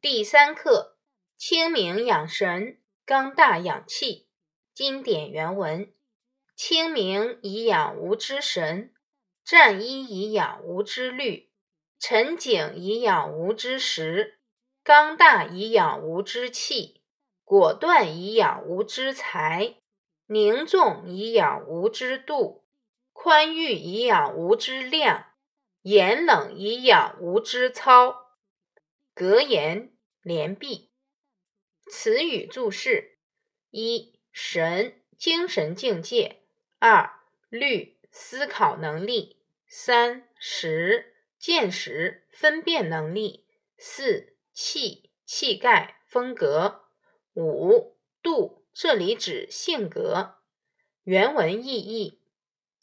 第三课：清明养神，刚大养气。经典原文：清明以养吾之神，战衣以养吾之虑，陈景以养吾之时，刚大以养吾之气，果断以养吾之才，凝重以养吾之度，宽裕以养吾之量。严冷以养吾之操，格言连璧。词语注释：一、神，精神境界；二、虑，思考能力；三、识，见识、分辨能力；四、气，气概、风格；五、度，这里指性格。原文意义。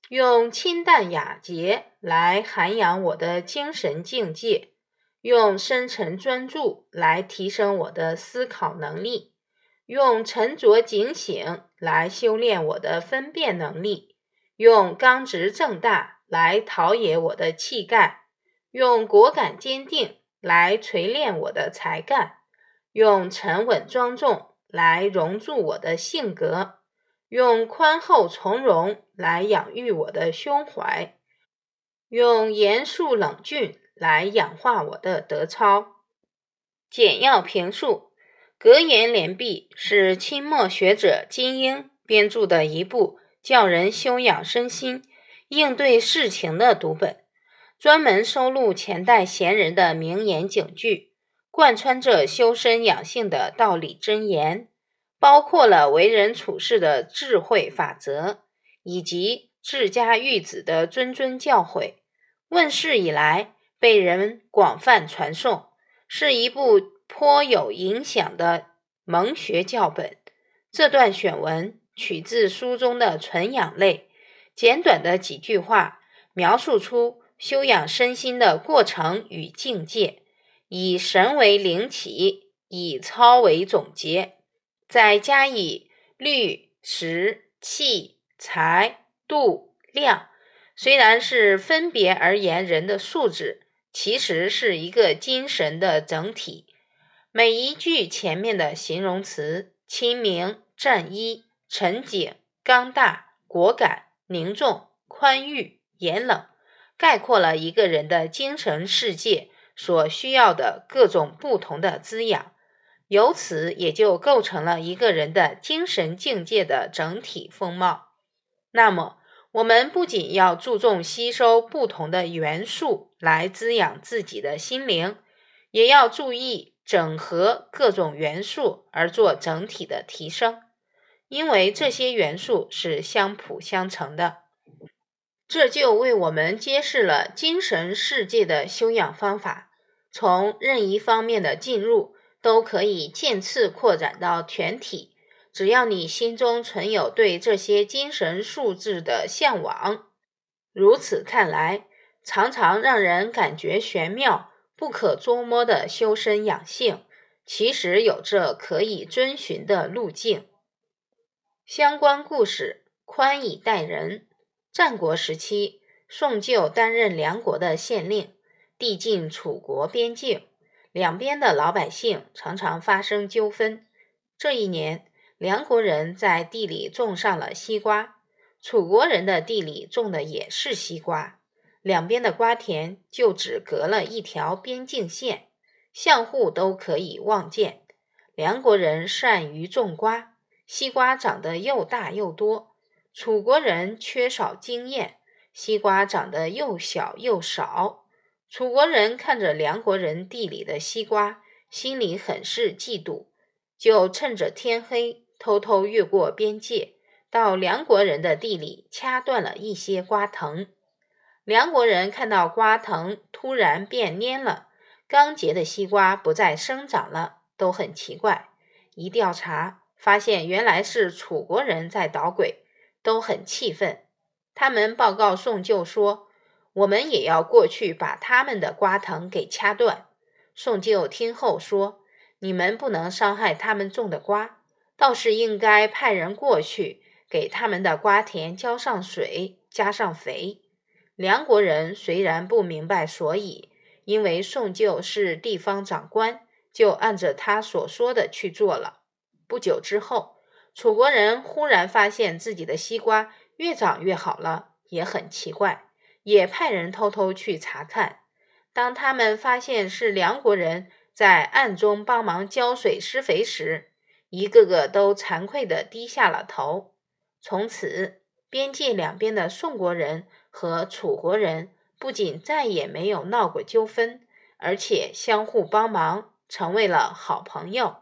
用清淡雅洁来涵养我的精神境界，用深沉专注来提升我的思考能力，用沉着警醒来修炼我的分辨能力，用刚直正大来陶冶我的气概，用果敢坚定来锤炼我的才干，用沉稳庄重来融铸我的性格。用宽厚从容来养育我的胸怀，用严肃冷峻来养化我的德操。简要评述：格言联璧是清末学者金英编著的一部教人修养身心、应对事情的读本，专门收录前代贤人的名言警句，贯穿着修身养性的道理真言。包括了为人处事的智慧法则，以及治家育子的谆谆教诲。问世以来，被人广泛传颂，是一部颇有影响的蒙学教本。这段选文取自书中的纯养类，简短的几句话，描述出修养身心的过程与境界，以神为灵起，以操为总结。再加以虑、识、气、财、度、量，虽然是分别而言人的素质，其实是一个精神的整体。每一句前面的形容词“清明”“战衣”“沉景”“刚大”“果敢”“凝重”“宽裕”“严冷”，概括了一个人的精神世界所需要的各种不同的滋养。由此也就构成了一个人的精神境界的整体风貌。那么，我们不仅要注重吸收不同的元素来滋养自己的心灵，也要注意整合各种元素而做整体的提升，因为这些元素是相辅相成的。这就为我们揭示了精神世界的修养方法，从任意方面的进入。都可以渐次扩展到全体，只要你心中存有对这些精神素质的向往。如此看来，常常让人感觉玄妙、不可捉摸的修身养性，其实有着可以遵循的路径。相关故事：宽以待人。战国时期，宋旧担任梁国的县令，地近楚国边境。两边的老百姓常常发生纠纷。这一年，梁国人在地里种上了西瓜，楚国人的地里种的也是西瓜，两边的瓜田就只隔了一条边境线，相互都可以望见。梁国人善于种瓜，西瓜长得又大又多；楚国人缺少经验，西瓜长得又小又少。楚国人看着梁国人地里的西瓜，心里很是嫉妒，就趁着天黑，偷偷越过边界，到梁国人的地里掐断了一些瓜藤。梁国人看到瓜藤突然变蔫了，刚结的西瓜不再生长了，都很奇怪。一调查，发现原来是楚国人在捣鬼，都很气愤。他们报告宋舅说。我们也要过去把他们的瓜藤给掐断。宋舅听后说：“你们不能伤害他们种的瓜，倒是应该派人过去给他们的瓜田浇上水，加上肥。”梁国人虽然不明白所以，因为宋旧是地方长官，就按着他所说的去做了。不久之后，楚国人忽然发现自己的西瓜越长越好了，也很奇怪，也派人偷偷去查看。当他们发现是梁国人在暗中帮忙浇水施肥时，一个个都惭愧的低下了头。从此，边界两边的宋国人和楚国人不仅再也没有闹过纠纷，而且相互帮忙，成为了好朋友。